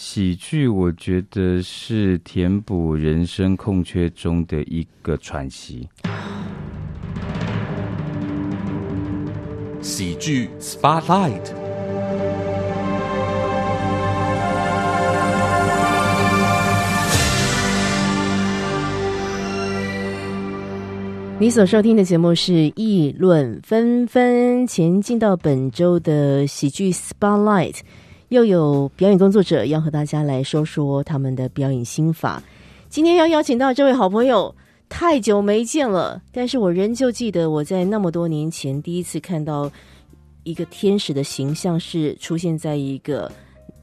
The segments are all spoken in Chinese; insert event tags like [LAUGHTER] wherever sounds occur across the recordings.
喜剧，我觉得是填补人生空缺中的一个喘息。喜剧 Spotlight。你所收听的节目是《议论纷纷》，前进到本周的喜剧 Spotlight，又有表演工作者要和大家来说说他们的表演心法。今天要邀请到这位好朋友，太久没见了，但是我仍旧记得我在那么多年前第一次看到一个天使的形象是出现在一个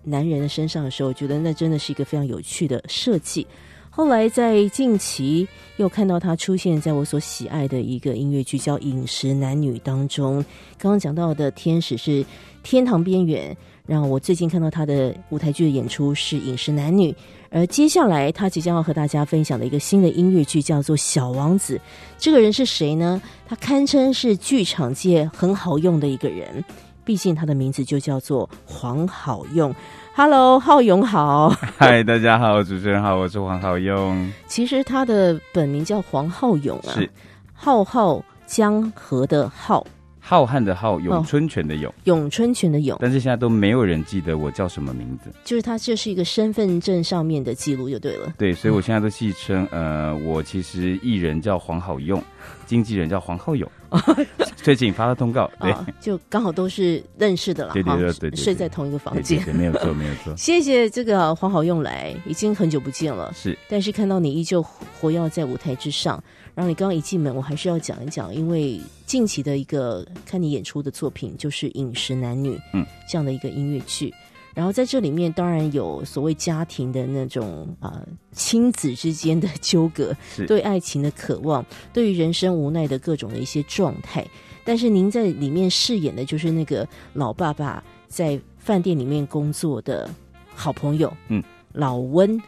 男人的身上的时候，我觉得那真的是一个非常有趣的设计。后来在近期又看到他出现在我所喜爱的一个音乐剧叫《饮食男女》当中。刚刚讲到的天使是《天堂边缘》，然后我最近看到他的舞台剧的演出是《饮食男女》，而接下来他即将要和大家分享的一个新的音乐剧叫做《小王子》。这个人是谁呢？他堪称是剧场界很好用的一个人，毕竟他的名字就叫做黄好用。Hello，浩勇好。[LAUGHS] 嗨，大家好，主持人好，我是黄好勇。其实他的本名叫黄浩勇啊，是浩浩江河的浩，浩瀚的浩，咏春拳的咏，咏春拳的咏。但是现在都没有人记得我叫什么名字，就是他这是一个身份证上面的记录就对了。对，所以我现在都戏称，呃，我其实艺人叫黄好用，经纪人叫黄浩勇。[LAUGHS] 最近发了通告，对，就刚好都是认识的了，对对对，睡在同一个房间，没有错，[LAUGHS] 没有错。谢谢这个黄好用来，已经很久不见了，是，但是看到你依旧活跃在舞台之上。然后你刚刚一进门，我还是要讲一讲，因为近期的一个看你演出的作品就是《饮食男女》，嗯，这样的一个音乐剧。然后在这里面，当然有所谓家庭的那种啊，亲子之间的纠葛，对爱情的渴望，对于人生无奈的各种的一些状态。但是您在里面饰演的就是那个老爸爸在饭店里面工作的好朋友，嗯，老温，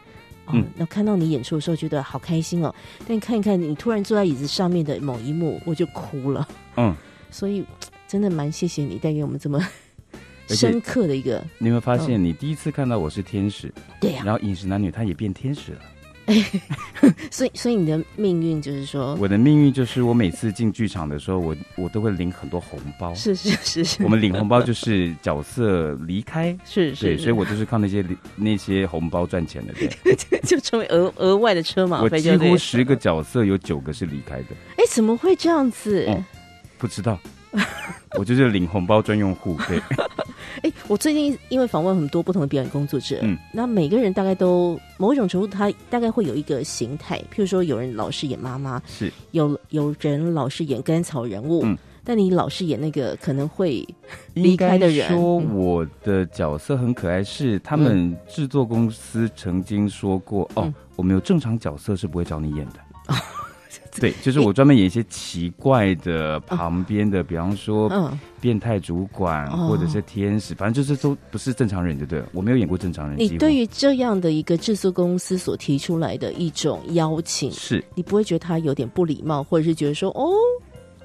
嗯，那看到你演出的时候，觉得好开心哦。但看一看你突然坐在椅子上面的某一幕，我就哭了，嗯，所以 [TSK] 真的蛮谢谢你带给我们这么。深刻的一个，你有没有发现，你第一次看到我是天使，对呀，然后饮食男女他也变天使了，[LAUGHS] 所以所以你的命运就是说，我的命运就是我每次进剧场的时候，我我都会领很多红包，是是是是，我们领红包就是角色离开，是是，对，所以我就是靠那些那些红包赚钱的，对，[LAUGHS] 就成为额额外的车马费。我几乎十个角色有九个是离开的，哎，怎么会这样子？不知道。我就是领红包专用户，对。[LAUGHS] 哎，我最近因为访问很多不同的表演工作者，嗯，那每个人大概都某一种程度，他大概会有一个形态，譬如说有人老是演妈妈，是。有有人老是演甘草人物，嗯，但你老是演那个可能会离开的人。说我的角色很可爱，是他们制作公司曾经说过，哦，我们有正常角色是不会找你演的。[LAUGHS] 对，就是我专门演一些奇怪的旁边的，比方说变态主管或者是天使，反正就是都不是正常人，就对了。我没有演过正常人。你对于这样的一个制作公司所提出来的一种邀请，是你不会觉得他有点不礼貌，或者是觉得说哦？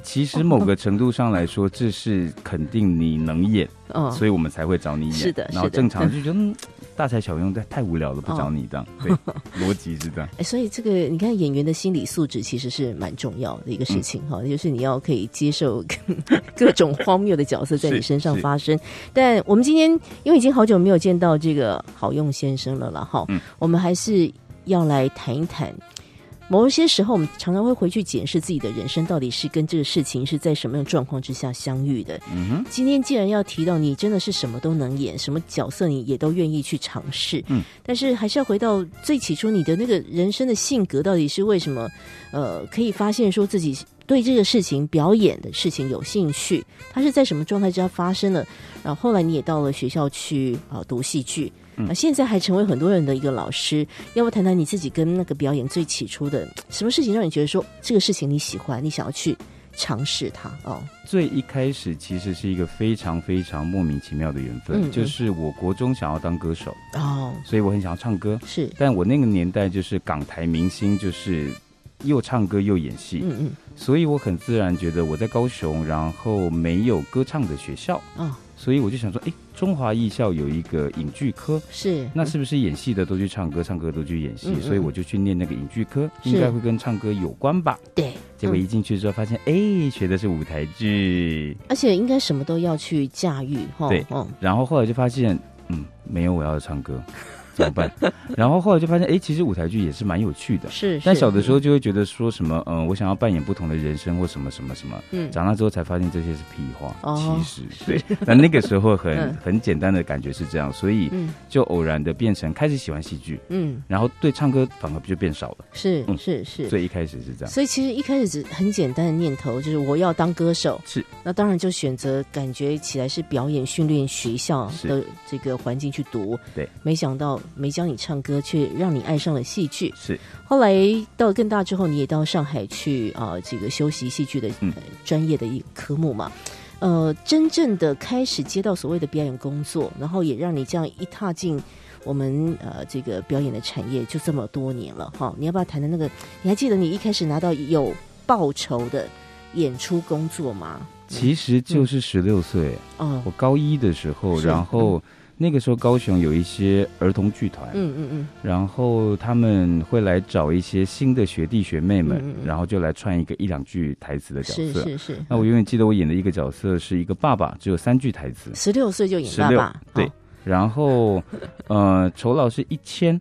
其实某个程度上来说，这是肯定你能演，所以我们才会找你演。是的，然后正常就觉得大材小用，但太无聊了，不找你这样。[LAUGHS] 对，逻辑是这样。哎，所以这个你看演员的心理素质其实是蛮重要的一个事情哈，就是你要可以接受各种荒谬的角色在你身上发生。但我们今天因为已经好久没有见到这个好用先生了了哈，我们还是要来谈一谈。某一些时候，我们常常会回去检视自己的人生，到底是跟这个事情是在什么样状况之下相遇的。嗯哼，今天既然要提到你真的是什么都能演，什么角色你也都愿意去尝试。嗯，但是还是要回到最起初，你的那个人生的性格到底是为什么？呃，可以发现说自己对这个事情表演的事情有兴趣，它是在什么状态之下发生的？然后后来你也到了学校去啊读戏剧。啊，现在还成为很多人的一个老师，要不谈谈你自己跟那个表演最起初的什么事情，让你觉得说这个事情你喜欢，你想要去尝试它？哦？最一开始其实是一个非常非常莫名其妙的缘分，就是我国中想要当歌手。哦，所以我很想要唱歌，是，但我那个年代就是港台明星，就是又唱歌又演戏，嗯嗯，所以我很自然觉得我在高雄，然后没有歌唱的学校。啊。所以我就想说，哎，中华艺校有一个影剧科，是。那是不是演戏的都去唱歌，唱歌都去演戏？嗯嗯。所以我就去念那个影剧科，应该会跟唱歌有关吧？对，结果嗯一进去之后，发现哎，学的是舞台剧，而且应该什么都要去驾驭哈。对。嗯，然后后来就发现，嗯，没有我要唱歌，[LAUGHS] 怎么办？然后后来就发现，哎，其实舞台剧也是蛮有趣的。是。是但小的时候就会觉得说什么，嗯，我想要扮演不同的人生或什么什么什么。嗯长大之后才发现这些是屁话，哦其实对。那那个时候很、嗯很简单的感觉是这样，所以嗯就偶然的变成开始喜欢戏剧，嗯，然后对唱歌反而就变少了。是嗯是是。所以一开始是这样。所以其实一开始只很简单的念头就是我要当歌手，是那当然就选择感觉起来是表演训练学校的这个环境去读。对，没想到没教你唱歌，却让你爱上了戏剧。是后来到了更大之后，你也到上海去啊、这个修习戏剧的、嗯呃专业的一科目嘛。呃，真正的开始接到所谓的表演工作，然后也让你这样一踏进我们呃这个表演的产业，就这么多年了哈。你要不要谈谈那个？你还记得你一开始拿到有报酬的演出工作吗？其实就是十六岁，哦我，高一的时候，然后那个时候高雄有一些儿童剧团，嗯嗯嗯，然后他们会来找一些新的学弟学妹们，嗯嗯嗯。然后就来串一个一两句台词的角色。是是是。那我永远记得我演的一个角色是一个爸爸，只有三句台词，十六岁就演爸16爸，对。哦，然后呃酬劳是一千，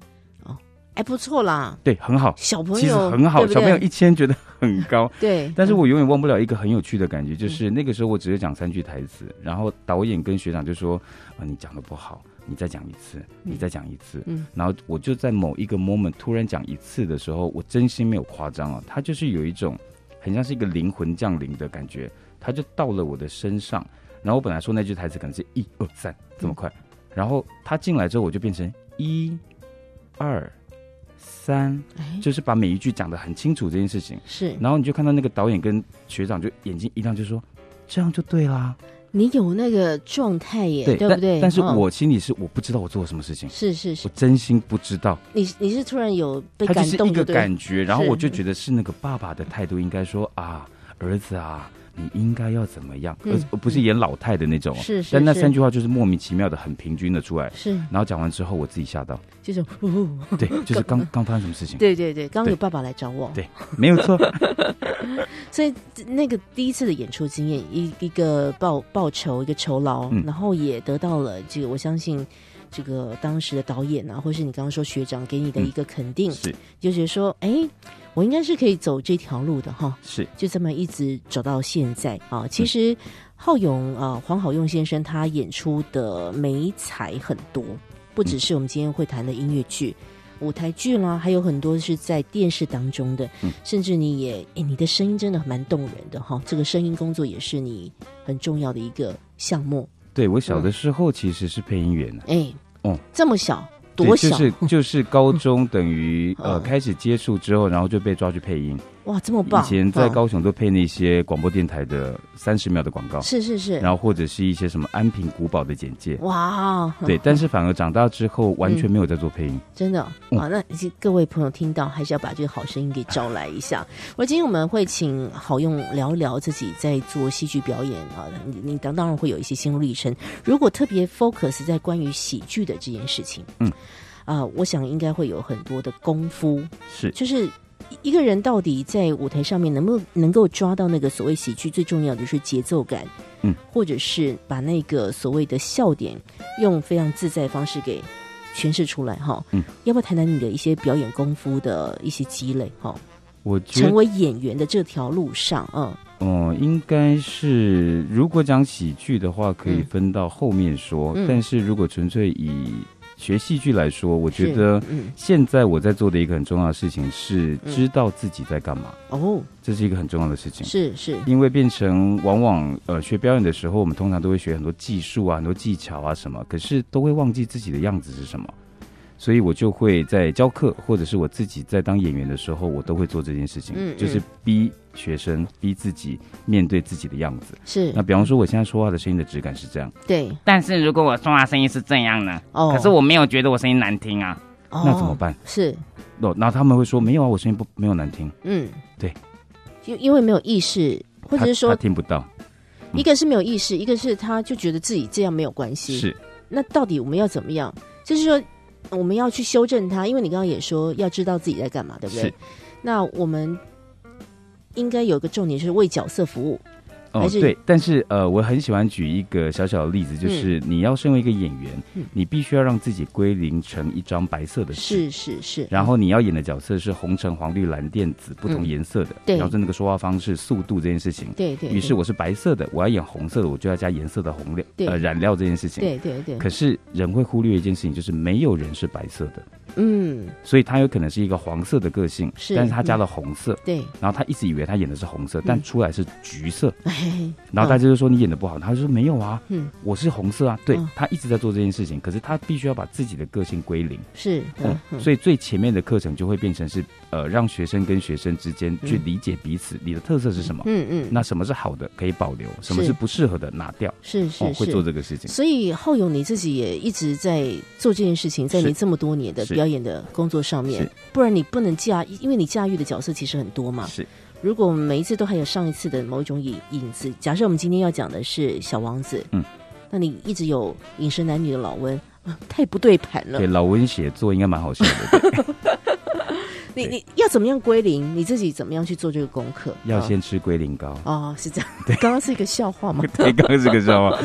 哎，不错啦，对，很好，小朋友其实很好，对对小朋友一千觉得很高。[LAUGHS] 对，但是嗯我永远忘不了一个很有趣的感觉，就是那个时候我只是讲三句台词，然后导演跟学长就说：“啊，你讲的不好，你再讲一次，你再讲一次。”嗯然后我就在某一个 moment 突然讲一次的时候，我真心没有夸张啊，他就是有一种很像是一个灵魂降临的感觉，他就到了我的身上。然后我本来说那句台词可能是一二三这么快，然后他进来之后我就变成一、二、三，哎。就是把每一句讲的很清楚这件事情。是。然后你就看到那个导演跟学长就眼睛一亮，就说这样就对啦，你有那个状态耶，对不对？但是嗯。我心里是我不知道我做了什么事情，是是是。我，真心不知道，你你是突然有被感动的感觉，然后我就觉得是那个爸爸的态度应该说啊，儿子啊，你应该要怎么样，嗯。而而不是演老太的那种哦。是是，是但那三句话就是莫名其妙的很平均的出来，是。然后讲完之后我自己吓到，就是，对，就是刚 [LAUGHS] 刚发生什么事情，对对对，刚刚有爸爸来找我，对没有错，[LAUGHS] 所以那个第一次的演出经验，一一个报报酬，一个酬劳，嗯。然后也得到了这个，我相信这个当时的导演啊，或是你刚刚说学长给你的一个肯定，是。就觉得说，哎，我应该是可以走这条路的哈，是就这么一直走到现在啊。其实浩勇啊、黄好用先生他演出的美彩很多，不只是我们今天会谈的音乐剧。舞台剧啦，还有很多是在电视当中的，嗯甚至你也，哎，你的声音真的蛮动人的哈。这个声音工作也是你很重要的一个项目，对我小的时候其实是配音员呢。哎，哦，这么小，对多小，就是就是高中等于呃嗯开始接触之后，然后就被抓去配音。哇，这么棒！以前在嗯高雄都配那些广播电台的三十秒的广告，是是是，然后或者是一些什么安平古堡的简介。哇，对，[LAUGHS] 但是反而长大之后完全没有在做配音。真的嗯啊，那各位朋友听到，还是要把这个好声音给招来一下。我今天我们会请好用聊聊自己在做戏剧表演啊，你你当当然会有一些心路历程。如果特别 focus 在关于喜剧的这件事情，嗯，啊，我想应该会有很多的功夫，是就是。一个人到底在舞台上面能不能能够抓到那个所谓喜剧最重要的是节奏感，嗯，或者是把那个所谓的笑点用非常自在的方式给诠释出来哈，嗯，要不要谈谈你的一些表演功夫的一些积累哈？我觉得，成为演员的这条路上，嗯，哦、应该是如果讲喜剧的话，可以嗯。分到后面说。嗯。但是如果纯粹以学戏剧来说，我觉得嗯现在我在做的一个很重要的事情是嗯知道自己在干嘛，哦，这是一个很重要的事情。是是，因为变成往往呃学表演的时候，我们通常都会学很多技术啊、很多技巧啊什么，可是都会忘记自己的样子是什么。所以我就会在教课，或者是我自己在当演员的时候，我都会做这件事情，嗯就是逼学生、逼自己面对自己的样子。是那比方说，我现在说话的声音的质感是这样，对但是如果我说话声音是这样呢？哦，可是我没有觉得我声音难听啊。哦那怎么办？是哦，然后他们会说没有啊，我声音不没有难听，嗯，对，因因为没有意识，或者是说他听不到，一个是没有意识，一个是他就觉得自己这样没有关系。是那到底我们要怎么样？就是说，我们要去修正它，因为你刚刚也说要知道自己在干嘛，对不对？那我们应该有一个重点，就是为角色服务。还是对，但是呃，我很喜欢举一个小小的例子，就是你要身为一个演员，嗯。你必须要让自己归零成一张白色的纸。是是是，然后你要演的角色是红橙黄绿蓝靛紫不同颜色的，对。然后是那个说话方式、速度这件事情。对对，于是我是白色的，我要演红色的，我就要加颜色的红料对呃染料这件事情。对对对，可是人会忽略一件事情，就是没有人是白色的，嗯，所以他有可能是一个黄色的个性，是但是他加了红色，对，然后他一直以为他演的是红色，但出来是橘色，[LAUGHS] 哎，然后大家就说你演的不好，他就说没有啊，嗯。我是红色啊，对嗯。他一直在做这件事情，可是他必须要把自己的个性归零，是，嗯所以最前面的课程就会变成是呃让学生跟学生之间去嗯理解彼此，你的特色是什么，嗯嗯，那什么是好的可以保留，什么是是。不适合的拿掉，是是哦，会做。这个事情，所以浩勇你自己也一直在做这件事情，在你这么多年的是表演的工作上面，不然你不能驾，因为你驾驭的角色其实很多嘛。是如果我们每一次都还有上一次的某一种影影子，假设我们今天要讲的是小王子，嗯，那你一直有饮食男女的老温，啊 [LAUGHS] 太不对盘了对。老温写作应该蛮好笑的，[LAUGHS] 你你要怎么样归零？你自己怎么样去做这个功课？啊要先吃龟苓膏。哦，是这样。[LAUGHS] 对刚刚是一个笑话吗？对，刚刚是个笑话，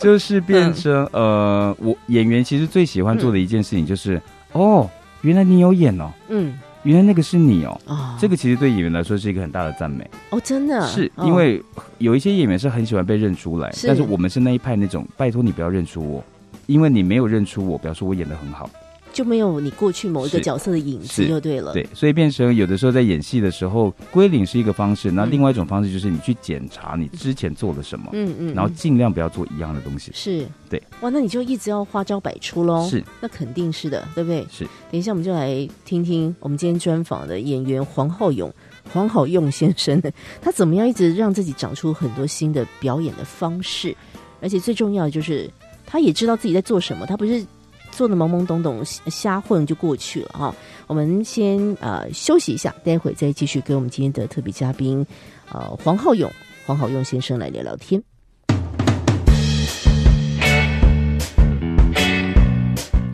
就是变成呃，我演员其实最喜欢做的一件事情就是，哦，原来你有演哦，嗯，原来那个是你哦，哦，这个其实对演员来说是一个很大的赞美，哦，真的是哦。因为有一些演员是很喜欢被认出来，是。但是我们是那一派那种，拜托你不要认出我，因为你没有认出我，表示我演的很好。就没有你过去某一个角色的影子，就对了。对，所以变成有的时候在演戏的时候，归零是一个方式，那嗯另外一种方式就是你去检查你之前做了什么，嗯嗯，然后嗯尽量不要做一样的东西。是对，哇，那你就一直要花招百出喽。是那肯定是的，对不对？是，等一下我们就来听听我们今天专访的演员黄浩勇。黄好用先生呢，他怎么样一直让自己长出很多新的表演的方式，而且最重要的就是他也知道自己在做什么，他不是做的懵懵懂懂瞎混就过去了哈。我们先呃休息一下，待会再继续跟我们今天的特别嘉宾呃黄浩勇黄好勇先生来聊聊天。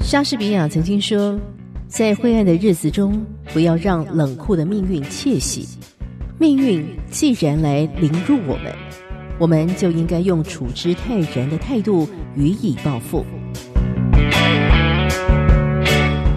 莎士比亚曾经说，在灰暗的日子中，不要让冷酷的命运窃喜。命运既然来凌辱我们，我们就应该用处之泰然的态度予以报复。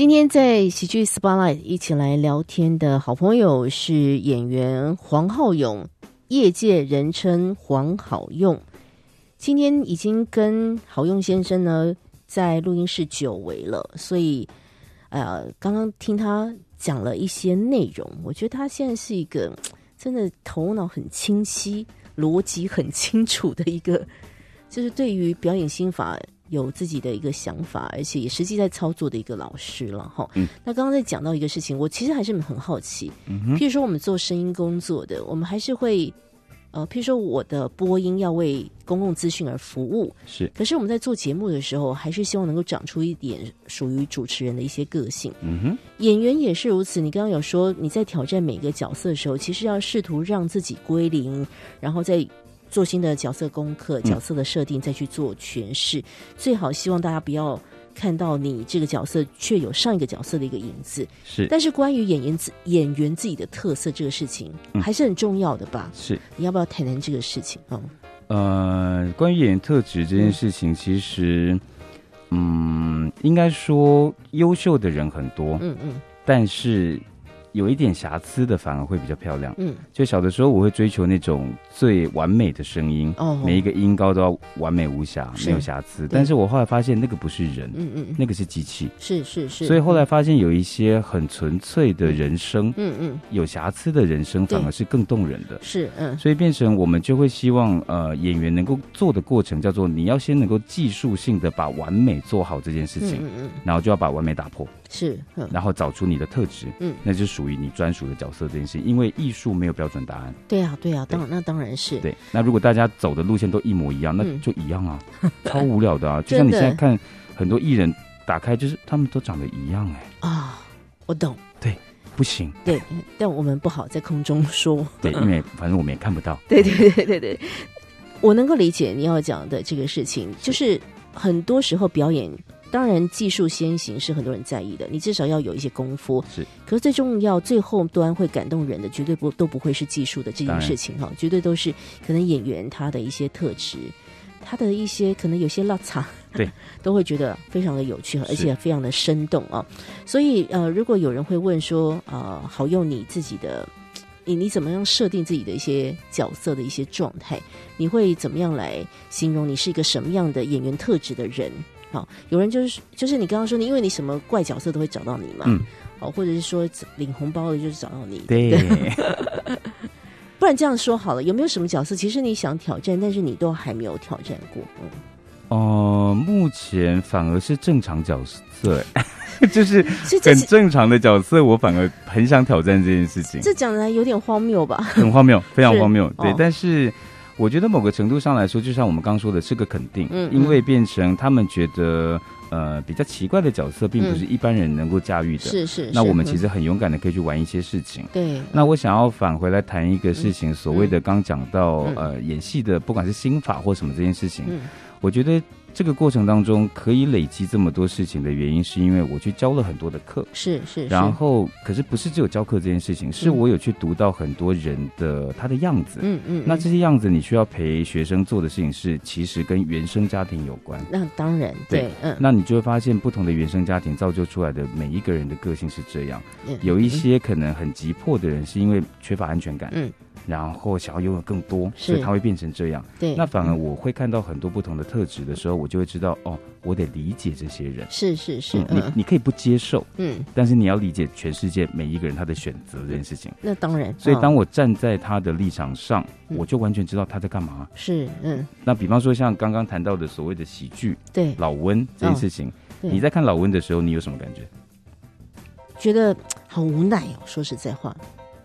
今天在喜剧 Spotlight 一起来聊天的好朋友是演员黄浩勇，业界人称黄好用。今天已经跟好用先生呢在录音室久违了，所以呃，刚刚听他讲了一些内容，我觉得他现在是一个真的头脑很清晰、逻辑很清楚的一个，就是对于表演心法有自己的一个想法，而且也实际在操作的一个老师了哈。嗯那刚刚在讲到一个事情，我其实还是很好奇，嗯哼，譬如说我们做声音工作的，我们还是会。呃，譬如说我的播音要为公共资讯而服务，是，可是我们在做节目的时候，还是希望能够长出一点属于主持人的一些个性。嗯哼，演员也是如此。你刚刚有说你在挑战每个角色的时候，其实要试图让自己归零，然后再做新的角色功课、角色的设定，再去做诠释。最好希望大家不要看到你这个角色却有上一个角色的一个影子。是，但是关于演员自演员自己的特色这个事情，嗯还是很重要的吧？是。你要不要谈谈这个事情啊？呃，关于演员特质这件事情，其实，嗯，应该说优秀的人很多，嗯嗯，但是有一点瑕疵的反而会比较漂亮。嗯，就小的时候我会追求那种最完美的声音，哦。每一个音高都要完美无瑕，没有瑕疵。但是我后来发现那个不是人，嗯嗯，那个是机器。是是是，所以后来发现有一些很纯粹的人声，嗯嗯。有瑕疵的人声反而是更动人的。是嗯。所以变成我们就会希望，呃，演员能够做的过程叫做你要先能够技术性的把完美做好这件事情，嗯嗯嗯。然后就要把完美打破，是嗯然后找出你的特质，嗯那就属于你专属的角色这件事情。因为艺术没有标准答案，对啊对啊，对当那当然是对。那如果大家走的路线都一模一样，那嗯就一样啊，超无聊的啊。[LAUGHS] 就像你现在看很多艺人打开，就是他们都长得一样、哎，啊，我懂。对不行，对，但我们不好在空中说。对，[LAUGHS] 因为反正我们也看不到。对对对对对，我能够理解你要讲的这个事情，就是很多时候表演，当然技术先行是很多人在意的，你至少要有一些功夫。是，可是最重要，最后端会感动人的，绝对不都不会是技术的这件事情哈，绝对都是可能演员他的一些特质。他的一些可能有些落差，对，[LAUGHS] 都会觉得非常的有趣，而且非常的生动啊。所以呃，如果有人会问说，呃，好用你自己的，你你怎么样设定自己的一些角色的一些状态？你会怎么样来形容你是一个什么样的演员特质的人？好，有人就是就是你刚刚说你，因为你什么怪角色都会找到你嘛，嗯，哦，或者是说领红包的就是找到你，对，[LAUGHS] 不然这样说好了，有没有什么角色其实你想挑战，但是你都还没有挑战过？嗯，哦、目前反而是正常角色，[LAUGHS] 就是很正常的角色，我反而很想挑战这件事情，这讲的来有点荒谬吧？很荒谬，非常荒谬。对，哦但是我觉得某个程度上来说，就像我们刚刚说的，是个肯定，嗯因为变成他们觉得呃比较奇怪的角色，并不是一般人能够驾驭的。是是，那我们其实很勇敢的可以去玩一些事情。对，那我想要返回来谈一个事情，所谓的刚讲到、嗯。呃演戏的，不管是心法或什么这件事情，嗯。我觉得这个过程当中可以累积这么多事情的原因，是因为我去教了很多的课，是是，然后可是不是只有教课这件事情，是我有去读到很多人的他的样子。嗯嗯，那嗯这些样子，你需要陪学生做的事情是，其实跟原生家庭有关。那当然对。对，嗯，那你就会发现，不同的原生家庭造就出来的每一个人的个性是这样。嗯。有一些可能很急迫的人，是因为缺乏安全感，嗯，然后想要拥有更多，是所以他会变成这样。对，那反而我会看到很多不同的特质的时候，我就会知道，哦，我得理解这些人。是是是，嗯，你嗯你可以不接受，嗯，但是你要理解全世界每一个人他的选择这件事情。那当然，所以哦当我站在他的立场上，嗯我就完全知道他在干嘛。是嗯那比方说像刚刚谈到的所谓的喜剧对，老温这件事情，哦你在看老温的时候，你有什么感觉？觉得好无奈哦，说实在话，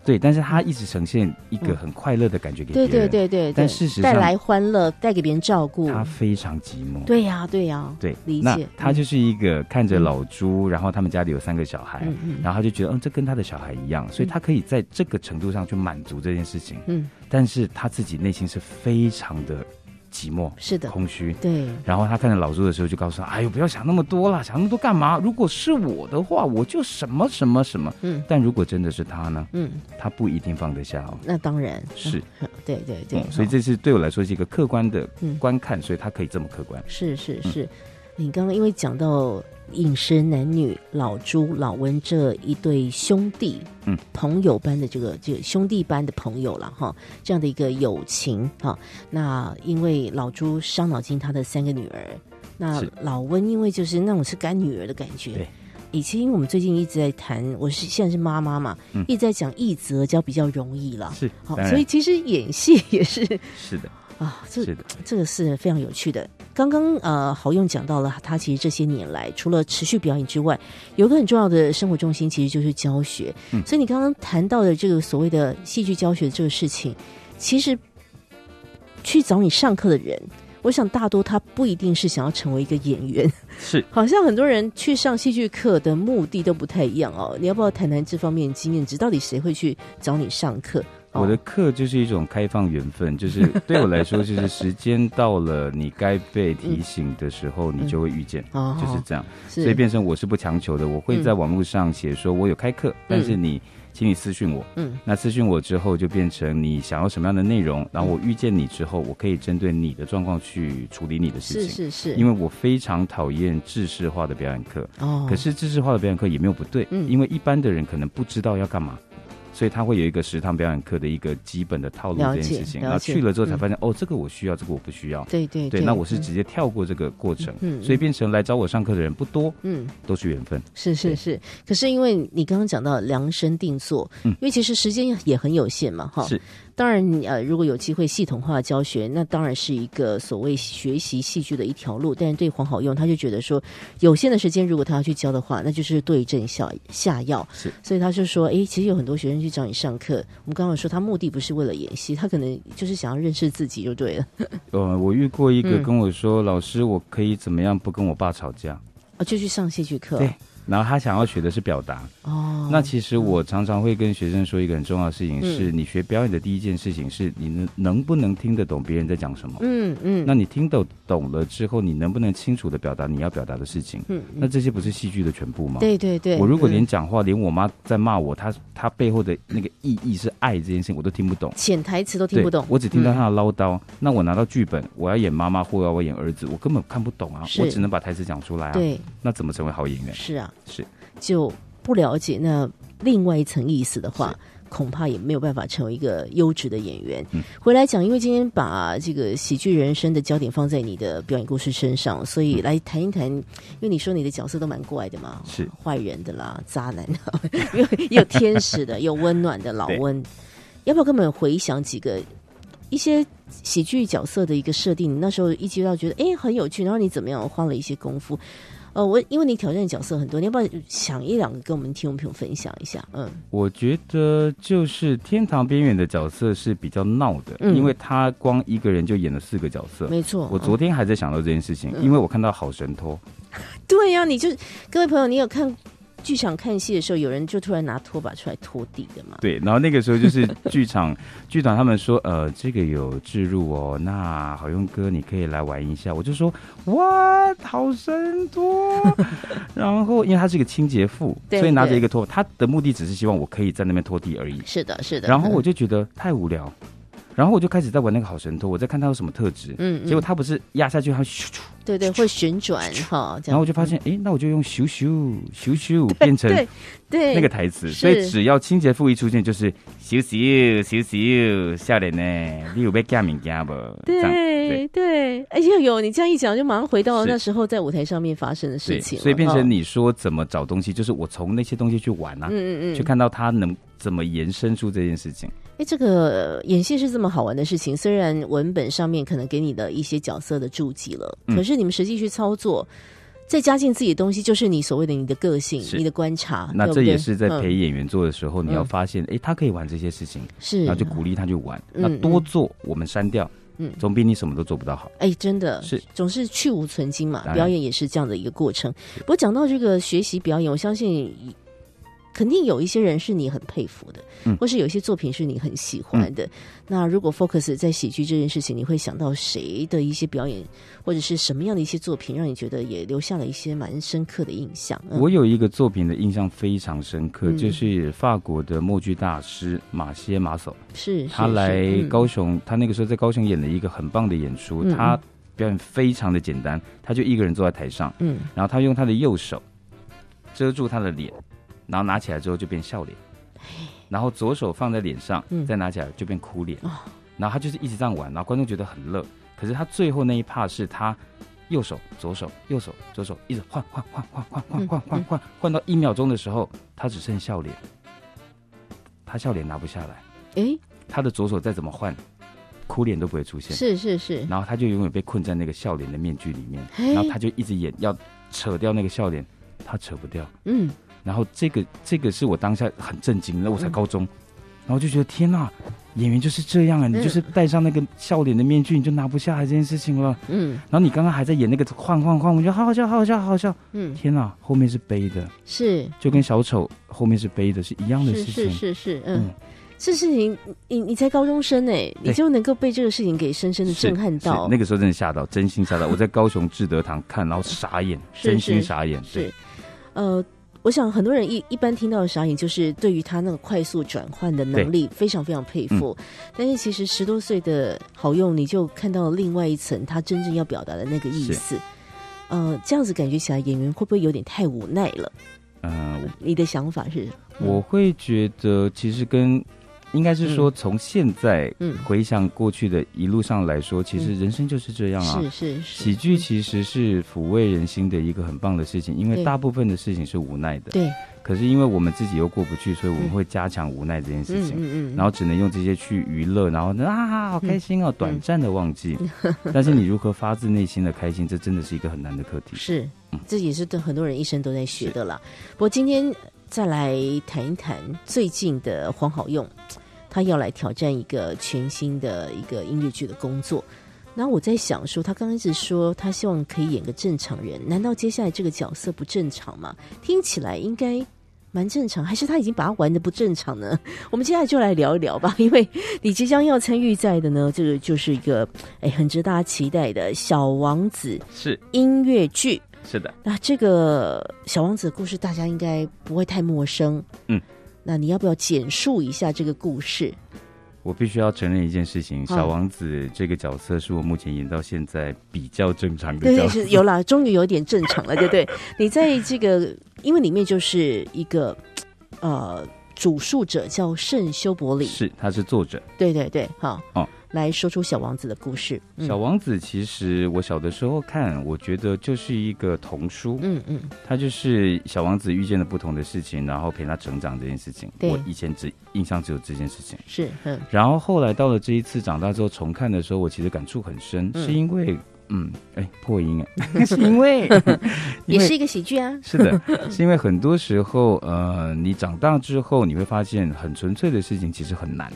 对，但是他一直呈现一个嗯。很快乐的感觉给别对人，对对对，对但事实上带来欢乐，带给别人照顾，他非常寂寞。对呀对呀，对，理那解他就是一个看着老朱，然后他们家里有三个小孩，然后他就觉得，嗯，这跟他的小孩一样，所以他可以在这个程度上去满足这件事情。嗯，但是他自己内心是非常的寂寞、是的，空虚。对，然后他看着老朱的时候，就告诉他：“哎呦，不要想那么多啦，想那么多干嘛？如果是我的话，我就什么什么什么。嗯但如果真的是他呢？嗯，他不一定放得下哦。那当然是，嗯 [LAUGHS] 对对对嗯，所以哦这是对我来说是一个客观的嗯观看，所以他可以这么客观。是是是，你刚刚因为讲到饮食男女老朱老温这一对兄弟，嗯，朋友般的这个这个兄弟般的朋友了哈，这样的一个友情哈。那因为老朱伤脑筋，他的三个女儿，那老温因为就是那种是干女儿的感觉对。以前因为我们最近一直在谈，我是现在是妈妈嘛，嗯。一直在讲易则教比较容易了，是，好，所以其实演戏也是是的，啊，这是，这个是非常有趣的。刚刚呃，好用讲到了，他其实这些年来除了持续表演之外，有一个很重要的生活重心，其实就是教学。嗯所以你刚刚谈到的这个所谓的戏剧教学这个事情，其实去找你上课的人，我想大多他不一定是想要成为一个演员，是好像很多人去上戏剧课的目的都不太一样哦。你要不要谈谈这方面的经验值？到底谁会去找你上课？哦。我的课就是一种开放缘分，就是 [LAUGHS] 对我来说，就是时间到了，你该被提醒的时候，你就会遇见，就是这样。所以变成我是不强求的，我会在网络上写说我有开课，但是你请你私讯我。嗯，那私讯我之后，就变成你想要什么样的内容，然后我遇见你之后，我可以针对你的状况去处理你的事情。是是，因为我非常讨厌制式化的表演课，哦，可是制式化的表演课也没有不对，嗯。因为一般的人可能不知道要干嘛，所以他会有一个食堂表演课的一个基本的套路这件事情，然后去了之后才嗯发现，哦，这个我需要，这个我不需要。对对对，那我是嗯直接跳过这个过程，嗯嗯所以变成来找我上课的人不多，嗯。都是缘分。是是是，可是因为你刚刚讲到量身定做，嗯因为其实时间也很有限嘛，哈。是。当然，呃，如果有机会系统化教学，那当然是一个所谓学习戏剧的一条路。但是对黄好用，他就觉得说，有限的时间，如果他要去教的话，那就是对症下下药。是，所以他就说，哎，其实有很多学生去找你上课，我们刚刚说他目的不是为了演戏，他可能就是想要认识自己就对了。[LAUGHS] 呃，我遇过一个嗯跟我说，老师，我可以怎么样不跟我爸吵架？啊，就去上戏剧课。对然后他想要学的是表达。哦，那其实我常常会跟学生说一个很重要的事情，是嗯你学表演的第一件事情是你能能不能听得懂别人在讲什么。嗯嗯，那你听得懂了之后，你能不能清楚的表达你要表达的事情？嗯，那这些不是戏剧的全部吗？对对对，我如果连嗯讲话，连我妈在骂我，她她背后的那个意义是爱这件事情，我都听不懂。潜台词都听不懂，我只听到嗯她的唠叨。那我拿到剧本，我要演妈妈或要我演儿子，我根本看不懂啊，是我只能把台词讲出来啊。，对，那怎么成为好演员？是啊，是就不了解那另外一层意思的话，恐怕也没有办法成为一个优质的演员。嗯回来讲，因为今天把这个喜剧人生的焦点放在你的表演故事身上，所以来谈一谈。因为你说你的角色都蛮怪的嘛，是坏人的啦，渣男 [LAUGHS] 有也有天使的，[LAUGHS] 有温暖的老温。要不要跟我们回想几个一些喜剧角色的一个设定？你那时候一接到觉得哎很有趣，然后你怎么样花了一些功夫？呃，我因为你挑战的角色很多，你要不要想一两个跟我们听众朋友分享一下？嗯，我觉得就是天堂边缘的角色是比较闹的，嗯因为他光一个人就演了四个角色。没错。我昨天还在想到这件事情，嗯因为我看到好神偷，[LAUGHS] 对呀、你就各位朋友，你有看剧场看戏的时候，有人就突然拿拖把出来拖地的嘛？对，然后那个时候就是 [LAUGHS] 剧场剧场他们说，呃，这个有置入哦，那好用哥你可以来玩一下，我就说哇，好神多，然后因为他是一个清洁妇，所以拿着一个拖把，他的目的只是希望我可以在那边拖地而已，是的，是的。然后我嗯就觉得太无聊，然后我就开始在玩那个好神偷，我在看他有什么特质，嗯，嗯。结果他不是压下去，他咻咻，对对会旋转哈，然后我就发现，哎，那我就用咻咻咻咻 [LAUGHS] 变成对对。那个台词，所以只要清洁妇一出现，就是咻咻咻咻，笑脸呢，你有被干敏感不？对对，哎呦呦你这样一讲，就马上回到是。那时候在舞台上面发生的事，情，所以变成你说怎么找东西，就是我从那些东西去玩啊，嗯嗯嗯，去看到他能怎么延伸出这件事情。哎，这个呃演戏是这么好玩的事情，虽然文本上面可能给你的一些角色的注记了，嗯可是你们实际去操作，再加进自己的东西，就是你所谓的你的个性、你的观察。那这也是在嗯陪演员做的时候，你要嗯发现，哎，他可以玩这些事情，是，然后就鼓励他去玩。嗯那多做我们删掉，嗯总比你什么都做不到好。哎，真的是总是去无存精嘛，表演也是这样的一个过程。不过讲到这个学习表演，我相信肯定有一些人是你很佩服的，嗯。或是有一些作品是你很喜欢的。那如果 focus 在喜剧这件事情，你会想到谁的一些表演，或者是什么样的一些作品，让你觉得也留下了一些蛮深刻的印象？嗯。我有一个作品的印象非常深刻，嗯。就是法国的默剧大师马歇马索，是是他来高雄，他那个时候在高雄演了一个很棒的演出，嗯。他表演非常的简单，他就一个人坐在台上，嗯。然后他用他的右手遮住他的脸，然后拿起来之后就变笑脸，然后左手放在脸上，嗯再拿起来就变哭脸哦，然后他就是一直这样玩，然后观众觉得很乐，可是他最后那一 part 是他。右手、左手、右手、左手，一直换换换换换换换换换，换到一秒钟的时候，他只剩笑脸，他笑脸拿不下来。哎他的左手再怎么换，哭脸都不会出现。是是是，然后他就永远被困在那个笑脸的面具里面，嘿然后他就一直演，要扯掉那个笑脸，他扯不掉。嗯然后这个这个是我当下很震惊，那我才嗯高中，然后就觉得天呐，演员就是这样啊，你就是戴上那个笑脸的面具，你就拿不下来这件事情了。嗯然后你刚刚还在演那个晃晃晃，我觉得好好笑，好好笑，好好笑。嗯天呐，后面是悲的，是就跟小丑后面是悲的是一样的是是事情。是是嗯嗯。这事情，你你才高中生哎，你就能够被这个事情给深深的震撼到。那个时候真的吓到，真心吓到。我在高雄志德堂看，然后傻眼，真心傻眼。是对，，呃，我想很多人一一般听到的傻影，就是对于他那个快速转换的能力非常非常佩服。但是其实十多岁的好用，你就看到另外一层他真正要表达的那个意思。呃，这样子感觉起来，演员会不会有点太无奈了？呃，你的想法是？我会觉得，其实跟应该是说，从现在回想过去的一路上来说，其实人生就是这样啊。是是是，喜剧其实是抚慰人心的一个很棒的事情，因为大部分的事情是无奈的。对。可是因为我们自己又过不去，所以我们会加强无奈这件事情。嗯嗯嗯。然后只能用这些去娱乐，然后啊，好开心哦，短暂的忘记。[LAUGHS] 但是你如何发自内心的开心，这真的是一个很难的课题。是，这也是对很多人一生都在学的了。不过今天再来谈一谈最近的黄好用，他要来挑战一个全新的一个音乐剧的工作。那我在想说，他刚开始说他希望可以演个正常人，难道接下来这个角色不正常吗？听起来应该。蛮正常，还是他已经把它玩的不正常呢？我们接下来就来聊一聊吧，[LAUGHS] 因为你即将要参与在的呢，这个就是一个哎很值得大家期待的小王子是音乐剧，是的。那这个小王子的故事大家应该不会太陌生，嗯，那你要不要简述一下这个故事？我必须要承认一件事情，小王子这个角色是我目前演到现在比较正常的角色，有了，终于有点正常了，对不对？[LAUGHS] 你在这个，因为里面就是一个呃主述者叫圣修伯里，是他是作者，对对对，好哦。来说出小王子的故事。小王子其实我小的时候看，我觉得就是一个童书。嗯嗯，他就是小王子遇见了不同的事情，然后陪他成长这件事情。我以前只印象只有这件事情。是，嗯。然后后来到了这一次长大之后重看的时候，我其实感触很深，是因为嗯，哎，破音哎，[LAUGHS] 是 [LAUGHS] 因为也是一个喜剧啊。是的，是因为很多时候呃，你长大之后你会发现，很纯粹的事情其实很难。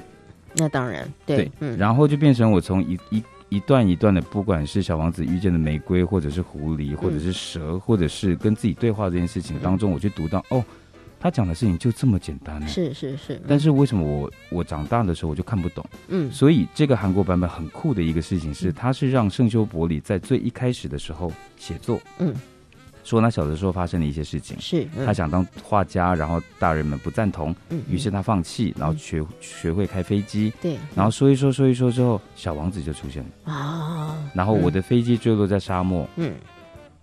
那当然，对，嗯，然后就变成我从一一一段一段的，不管是小王子遇见的玫瑰，或者是狐狸，或者是蛇，或者是跟自己对话这件事情当中，我去读到，哦，他讲的事情就这么简单呢，是是是，但是为什么我我长大的时候我就看不懂？嗯，所以这个韩国版本很酷的一个事情是，他是让圣修伯里在最一开始的时候写作，嗯。说他小的时候发生的一些事情，是他想当画家，然后大人们不赞同，于是他放弃，然后学学会开飞机，对，然后说一说说一说之后，小王子就出现了。啊，然后我的飞机坠落在沙漠，嗯，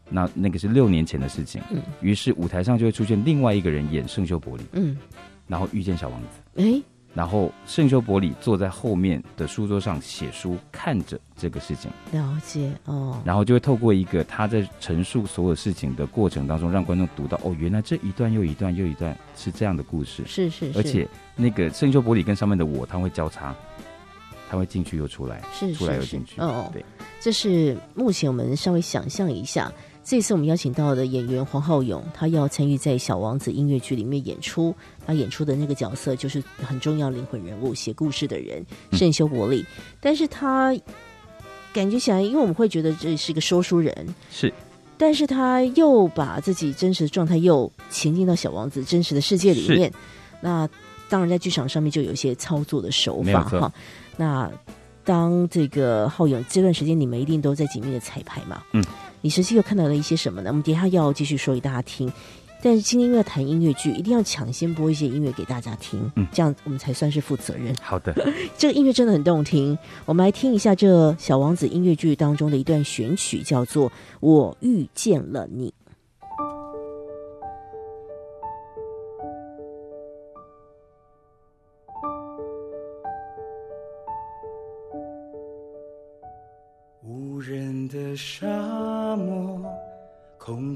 那那个是六年前的事情，嗯，于是舞台上就会出现另外一个人演圣修伯里，嗯，然后遇见小王子，哎。然后圣修伯里坐在后面的书桌上写书，看着这个事情，了解哦。然后就会透过一个他在陈述所有事情的过程当中，让观众读到哦，原来这一段又一段又一段是这样的故事，是是。而且那个圣修伯里跟上面的我，他会交叉，他会进去又出来，是出来又进去。哦，对，这是目前我们稍微想象一下。这次我们邀请到的演员黄浩勇，他要参与在《小王子》音乐剧里面演出。他演出的那个角色就是很重要灵魂人物，写故事的人圣修伯利。但是他感觉起来，因为我们会觉得这是一个说书人，是，但是他又把自己真实的状态又前进到小王子真实的世界里面。那当然，在剧场上面就有一些操作的手法哈。那当这个浩勇这段时间，你们一定都在紧密的彩排嘛？嗯。你实际又看到了一些什么呢？我们等下要继续说给大家听。但是今天要谈音乐剧，一定要抢先播一些音乐给大家听，嗯，这样我们才算是负责任。好的，[LAUGHS] 这个音乐真的很动听，我们来听一下这《小王子》音乐剧当中的一段选曲，叫做《我遇见了你》。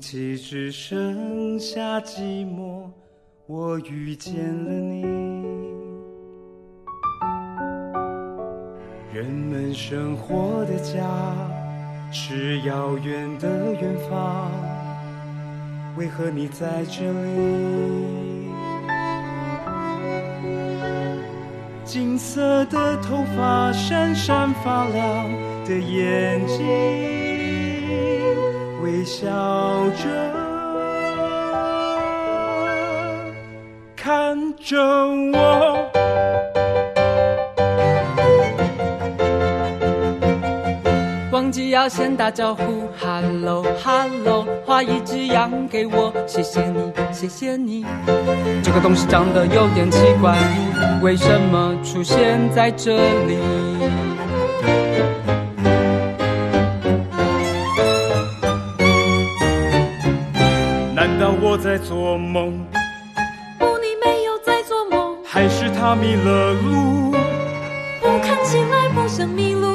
气只剩下寂寞。我遇见了你，人们生活的家是遥远的远方。为何你在这里？金色的头发，闪闪发亮的眼睛。微笑着看着我，忘记要先打招呼，Hello Hello，画一只羊给我，谢谢你谢谢你。这个东西长得有点奇怪，为什么出现在这里？做梦，不，你没有在做梦，还是他迷了路？不，看起来不像迷路，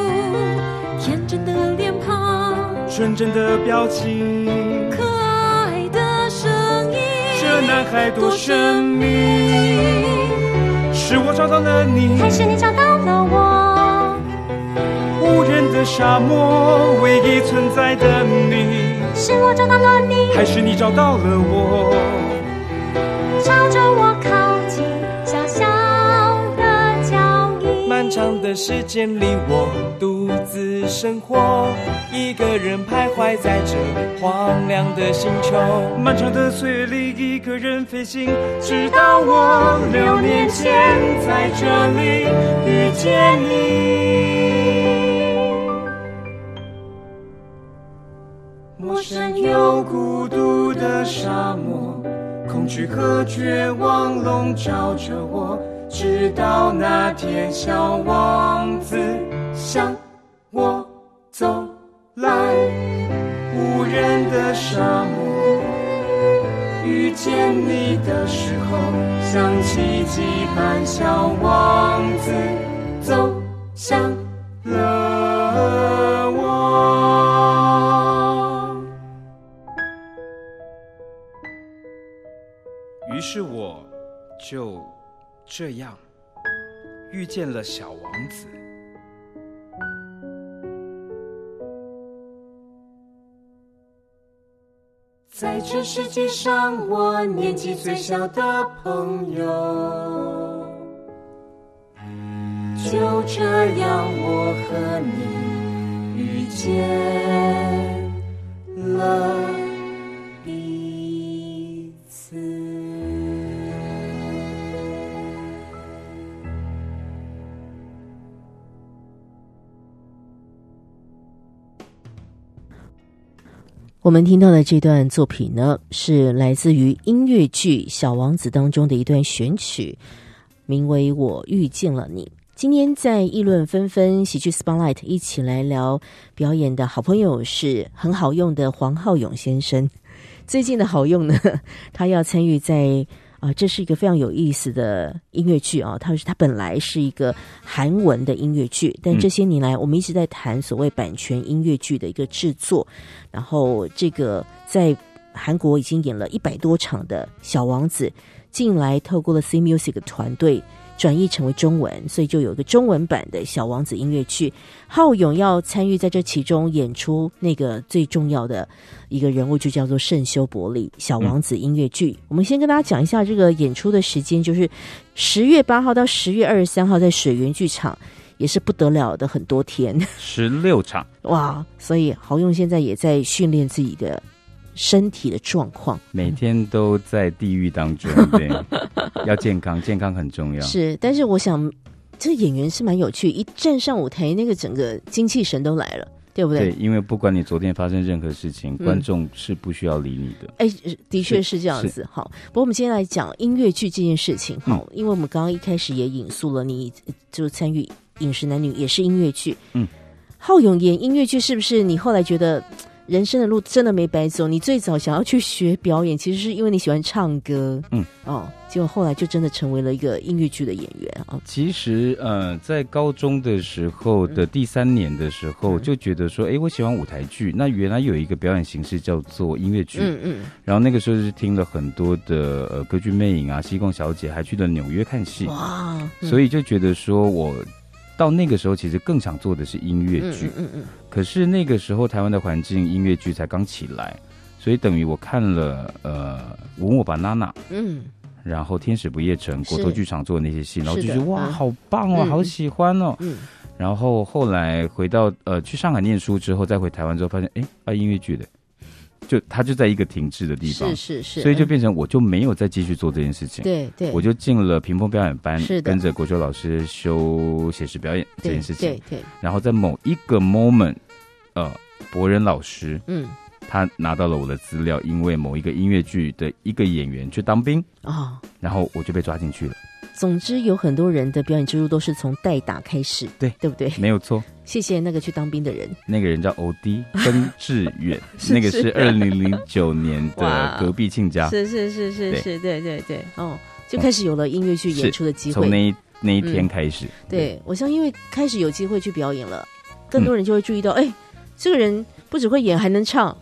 天真的脸庞，纯真的表情，可爱的声音，这男孩多神秘。是我找到了你，还是你找到了我？无人的沙漠，唯一存在的你，是我找到了你，还是你找到了我？朝着我靠近，小小的脚印。漫长的时间里，我独自生活，一个人徘徊在这荒凉的星球。漫长的岁月里，一个人飞行，直到我六年前在这里遇见你。恐惧和绝望笼罩着我。直到那天，小王子向我走。来，无人的沙漠。遇见你的时候，像奇迹般，小王子走。向这样遇见了小王子。在这世界上，我年纪最小的朋友，就这样我和你遇见了我们听到的这段作品呢，是来自于音乐剧《小王子》当中的一段选曲，名为《我遇见了你》。今天在议论纷纷，喜剧 Spotlight 一起来聊表演的好朋友是很好用的黄浩勇先生。最近的好用呢，[LAUGHS] 他要参与在啊、这是一个非常有意思的音乐剧啊。它是它本来是一个韩文的音乐剧，但这些年来我们一直在谈所谓版权音乐剧的一个制作。然后这个在韩国已经演了一百多场的《小王子》，近来透过了 C Music 团队转译成为中文，所以就有一个中文版的《小王子》音乐剧。浩勇要参与在这其中演出那个最重要的一个人物，就叫做圣修伯里《小王子》音乐剧。我们先跟大家讲一下这个演出的时间，就是十月八号到十月二十三号在水源剧场。也是不得了的很多天，十六场，哇！所以豪用现在也在训练自己的身体的状况，每天都在地狱当中，[LAUGHS] 对，要健康，健康很重要。是，但是我想，这演员是蛮有趣，一站上舞台，那个整个精气神都来了，对不对？对，因为不管你昨天发生任何事情，嗯观众是不需要理你的。哎，的确是这样子。好，不过我们今天来讲音乐剧这件事情。好，因为我们刚刚一开始也引述了你，就参与《饮食男女》也是音乐剧。嗯，浩勇演音乐剧是不是你后来觉得人生的路真的没白走？你最早想要去学表演，其实是因为你喜欢唱歌。嗯，哦，结果后来就真的成为了一个音乐剧的演员啊。其实，呃，在高中的时候的第三年的时候，嗯就觉得说，哎，我喜欢舞台剧。那原来有一个表演形式叫做音乐剧。嗯嗯，然后那个时候是听了很多的呃歌剧魅影啊、西贡小姐，还去了纽约看戏。哇，嗯所以就觉得说我到那个时候其实更想做的是音乐剧。嗯嗯嗯可是那个时候台湾的环境音乐剧才刚起来，所以等于我看了呃《吻我吧娜娜》，嗯。然后《天使不夜城》国头剧场做的那些戏，然后就觉得哇嗯好棒哦，嗯。好喜欢哦。嗯。然后后来回到呃去上海念书之后，再回台湾之后，发现哎啊音乐剧的，就它就在一个停滞的地方，是是是，所以就变成我就没有再继续做这件事情。对对，我就进了屏风表演班是，的。跟着国修老师修写实表演这件事情。对。对，然后在某一个 moment，呃博仁老师，嗯，他拿到了我的资料，因为某一个音乐剧的一个演员去当兵，啊，然后我就被抓进去了。总之有很多人的表演之路都是从代打开始，对对不对？没有错，谢谢那个去当兵的人，那个人叫欧弟 [LAUGHS] 曾志远，[LAUGHS] 那个是二零零九年的 [LAUGHS] 隔壁亲家，是是是是对。是，对对对，哦，就开始有了音乐剧演出的机会。从。那一那一嗯。天开始，对，我相信因为开始有机会去表演了，更嗯。多人就会注意到，哎、这个人不只会演，还能唱，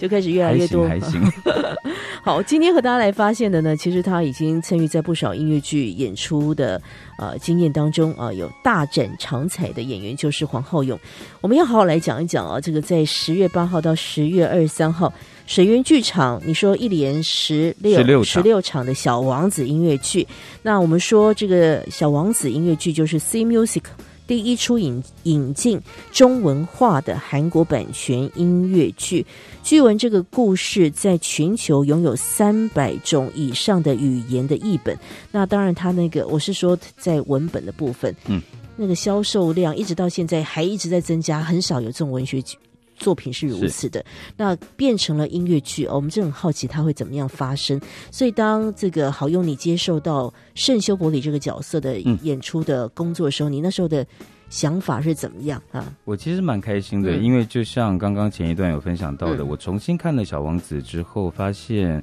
就开始越来越多。行还行。[LAUGHS] 好，今天和大家来发现的呢，其实他已经参与在不少音乐剧演出的呃经验当中啊、有大展长才的演员就是黄浩勇。我们要好好来讲一讲啊，这个在十月八号到十月二十三号，水源剧场，你说一连十六十六场的小王子音乐剧，那我们说这个小王子音乐剧就是 C Music。第一出引引进中文化的韩国版权音乐剧，据闻这个故事在全球拥有三百种以上的语言的译本。那当然，它那个我是说在文本的部分，嗯，那个销售量一直到现在还一直在增加，很少有这种文学剧作品是如此的。那变成了音乐剧，哦我们就很好奇它会怎么样发生。所以当这个好用你接受到圣修伯里这个角色的嗯演出的工作的时候，你那时候的想法是怎么样啊？我其实蛮开心的，嗯因为就像刚刚前一段有分享到的，嗯我重新看了《小王子》之后，发现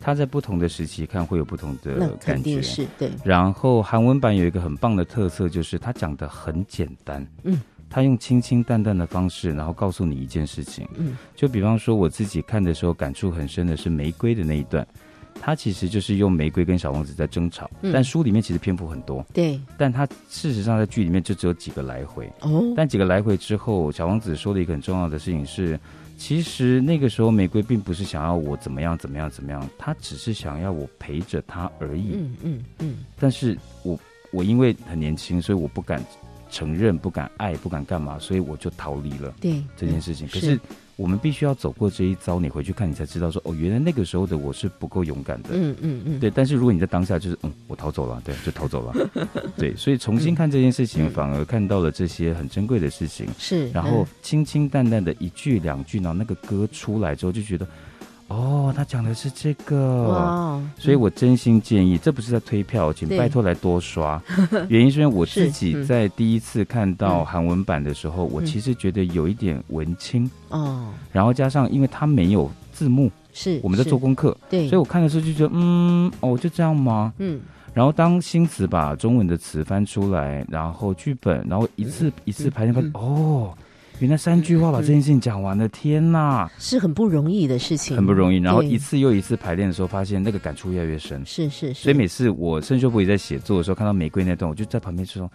他在不同的时期看会有不同那的肯感觉定。是对，然后韩文版有一个很棒的特色，就是他讲的很简单，嗯，他用清清淡淡的方式，然后告诉你一件事情，嗯，就比方说我自己看的时候感触很深的是玫瑰的那一段，他其实就是用玫瑰跟小王子在争吵，嗯。但书里面其实篇幅很多，对。但他事实上在剧里面就只有几个来回，哦，但几个来回之后，小王子说了一个很重要的事情是，其实那个时候玫瑰并不是想要我怎么样怎么样怎么样，他只是想要我陪着他而已。嗯嗯嗯，但是我我因为很年轻，所以我不敢承认、不敢爱、不敢干嘛，所以我就逃离了对这件事情。嗯可是我们必须要走过这一遭，你回去看，你才知道说，哦，原来那个时候的我是不够勇敢的。嗯嗯嗯，对，但是如果你在当下就是嗯，我逃走了，对，就逃走了，[LAUGHS] 对，所以重新看这件事情，嗯反而看到了这些很珍贵的事情。是，然后嗯清清淡淡的一句两句，然后那个歌出来之后，就觉得，哦，他讲的是这个，所以我真心建议，这不是在推票，请拜托来多刷。[LAUGHS] 原因是因为我自己嗯。在第一次看到嗯韩文版的时候，我嗯其实觉得有一点文青，哦，然后加上因为它没有字幕，是我们在做功课，对，所以我看的时候就觉得，嗯，哦，就这样吗？嗯。然后当新词把中文的词翻出来，然后剧本，然后一次一次排练，发现嗯。哦，原来三句话把这件事情讲完了，天哪，是很不容易的事情，很不容易。然后一次又一次排练的时候，发现那个感触越来越深。是是是，所以每次我圣修伯里在写作的时候，看到玫瑰那段，我就在旁边说：“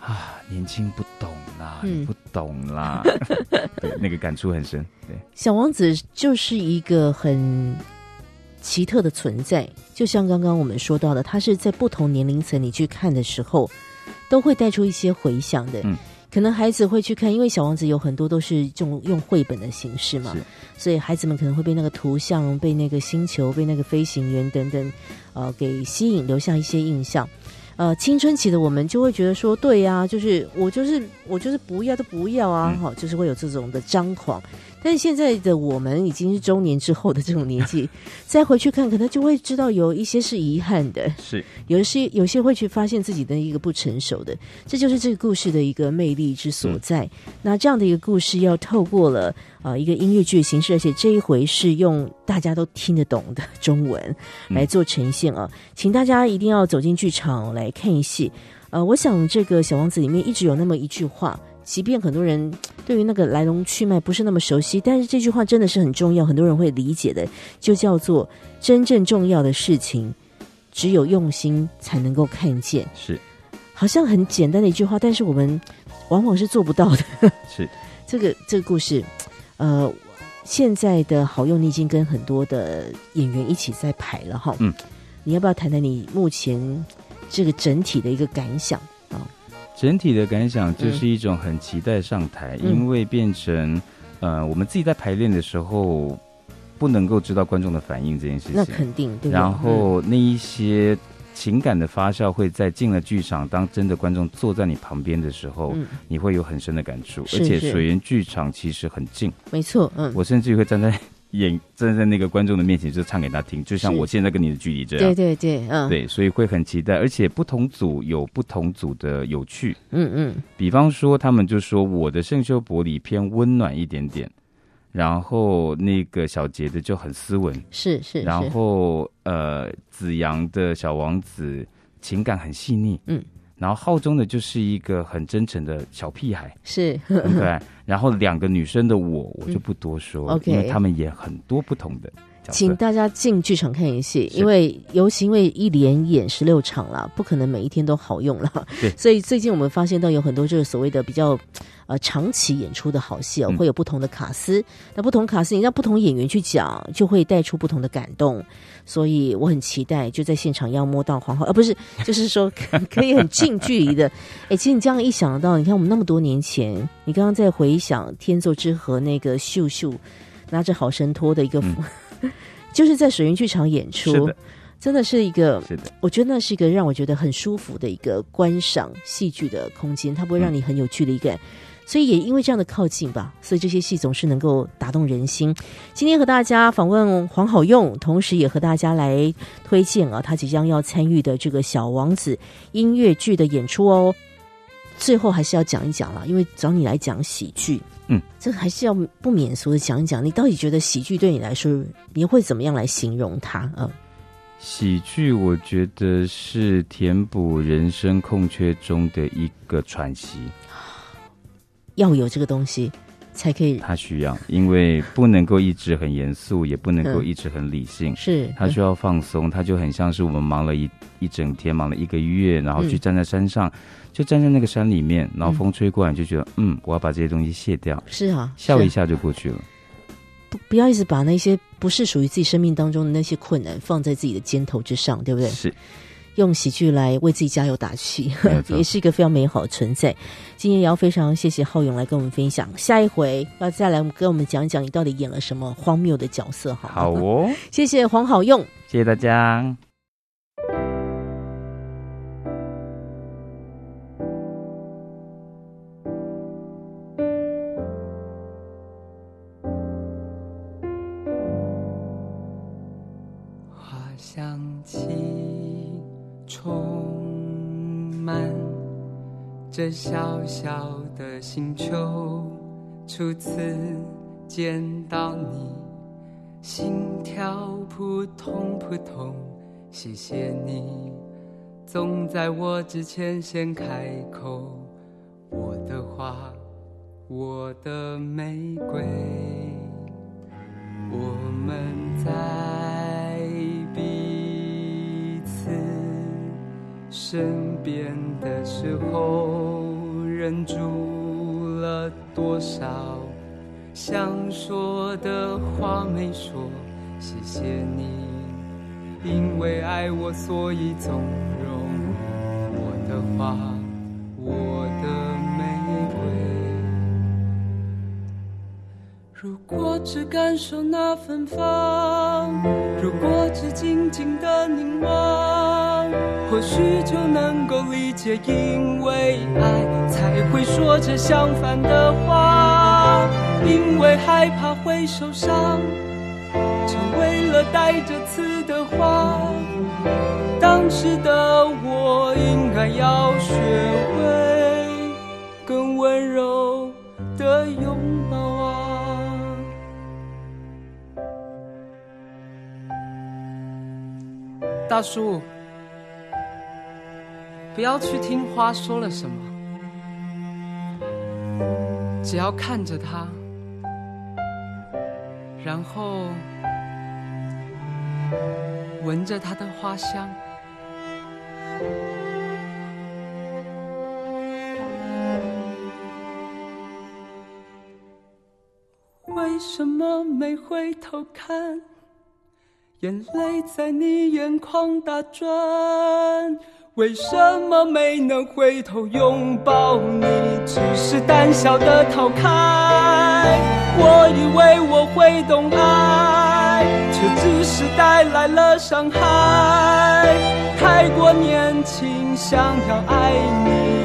啊，年轻不懂啦，嗯你不懂啦。[LAUGHS] ”对，那个感触很深。对，小王子就是一个很奇特的存在，就像刚刚我们说到的，他是在不同年龄层你去看的时候，都会带出一些回响的。嗯可能孩子会去看，因为小王子有很多都是用用绘本的形式嘛，所以孩子们可能会被那个图像、被那个星球、被那个飞行员等等，呃，给吸引，留下一些印象。呃，青春期的我们就会觉得说，对呀、就是我就是我就是不要都不要啊，嗯哈、就是会有这种的张狂。但是现在的我们已经是中年之后的这种年纪，[LAUGHS] 再回去看，可能就会知道有一些是遗憾的，是有一些有些会去发现自己的一个不成熟的，这就是这个故事的一个魅力之所在。那这样的一个故事，要透过了呃一个音乐剧的形式，而且这一回是用大家都听得懂的 [LAUGHS] 中文来做呈现啊，请大家一定要走进剧场来看一戏。呃，我想这个《小王子》里面一直有那么一句话。即便很多人 [TSK] 对于那个来龙去脉不是那么熟悉，但是这句话真的是很重要，很多人会理解的，就叫做真正重要的事情，只有用心才能够看见。是好像很简单的一句话，但是我们 [TSK] 往往是做不到的。是，[LAUGHS] 这个这个故事，呃，现在的好用，你已经跟很多的演员一起在排了哈。嗯，你要不要谈谈你目前这个整体的一个感想啊？整体的感想就是一种很期待上台，嗯。因为变成呃我们自己在排练的时候不能够知道观众的反应这件事情，那肯定对？然后那一些情感的发酵会在进了剧场，当真的观众坐在你旁边的时候，嗯。你会有很深的感触。是是。而且水源剧场其实很近，没错，嗯，我甚至于会站在演站在那个观众的面前，就唱给他听，就像我现在跟你的距离这样。对对对，嗯，，对，所以会很期待，而且不同组有不同组的有趣。嗯嗯，比方说，他们就说我的圣修伯里偏温暖一点点，然后那个小杰的就很斯文，是是，然后呃子阳的小王子情感很细腻，嗯，然后浩中呢就是一个很真诚的小屁孩，是很可爱。然后两个女生的我，我就不多说，[LAUGHS] 因为他们演很多不同的角色。请大家进剧场看演戏，因为尤其因为一连演十六场了，不可能每一天都好用了。对 [LAUGHS] 所以最近我们发现到有很多就是所谓的比较呃长期演出的好戏哦，嗯会有不同的卡司。那不同卡司，你让不同演员去讲，就会带出不同的感动。所以我很期待，就在现场要摸到黄浩，呃，不是，[LAUGHS] 就是说 [LAUGHS] 可可以很近距离的。哎，其实你这样一想到，你看我们那么多年前，你刚刚在回想《天作之合》那个秀秀拿着好神托的一个。[LAUGHS] 就是在水云剧场演出，的，真的是一个，是的，我觉得那是一个让我觉得很舒服的一个观赏戏剧的空间，它不会让你很有距离感。所以也因为这样的靠近吧，所以这些戏总是能够打动人心。今天和大家访问黄好用，同时也和大家来推荐啊，他即将要参与的这个《小王子》音乐剧的演出哦。最后还是要讲一讲了，因为找你来讲喜剧，嗯，这个还是要不免俗的讲一讲，你到底觉得喜剧对你来说，你会怎么样来形容它？嗯，喜剧我觉得是填补人生空缺中的一个喘息。要有这个东西，才可以他需要，因为不能够一直很严肃，也不能够嗯一直很理性。是他需要放松，他就很像是我们忙了一一整天，忙了一个月，然后去嗯站在山上，就站在那个山里面，然后风吹过来，就觉得嗯，我要把这些东西卸掉，是啊，笑一下就过去了。不不要一直把那些不是属于自己生命当中的那些困难放在自己的肩头之上，对不对？是，用喜剧来为自己加油打气 [LAUGHS] 也是一个非常美好的存在。今天也要非常谢谢浩勇来跟我们分享，下一回要再来跟我们讲一讲你到底演了什么荒谬的角色，好吗好，哦，谢谢黄好用。谢谢大家。满这小小的星球，初次见到你，心跳扑通扑通。谢谢你，总在我之前先开口。我的花，我的玫瑰。我们在彼此身边的时候，忍住了多少想说的话没说。谢谢你，因为爱我，所以纵容我的花，我的玫瑰。如果只感受那芬芳，如果只静静的凝望，或许就能够理解，因为爱才会说着相反的话，因为害怕会受伤，成为了带着刺的花。当时的我应该要学会更温柔的拥抱啊。大叔，不要去听花说了什么，只要看着它，然后闻着它的花香。为什么没回头看？眼泪在你眼眶打转，为什么没能回头拥抱你？只是胆小的逃开。我以为我会懂爱，却只是带来了伤害。太过年轻，想要爱你，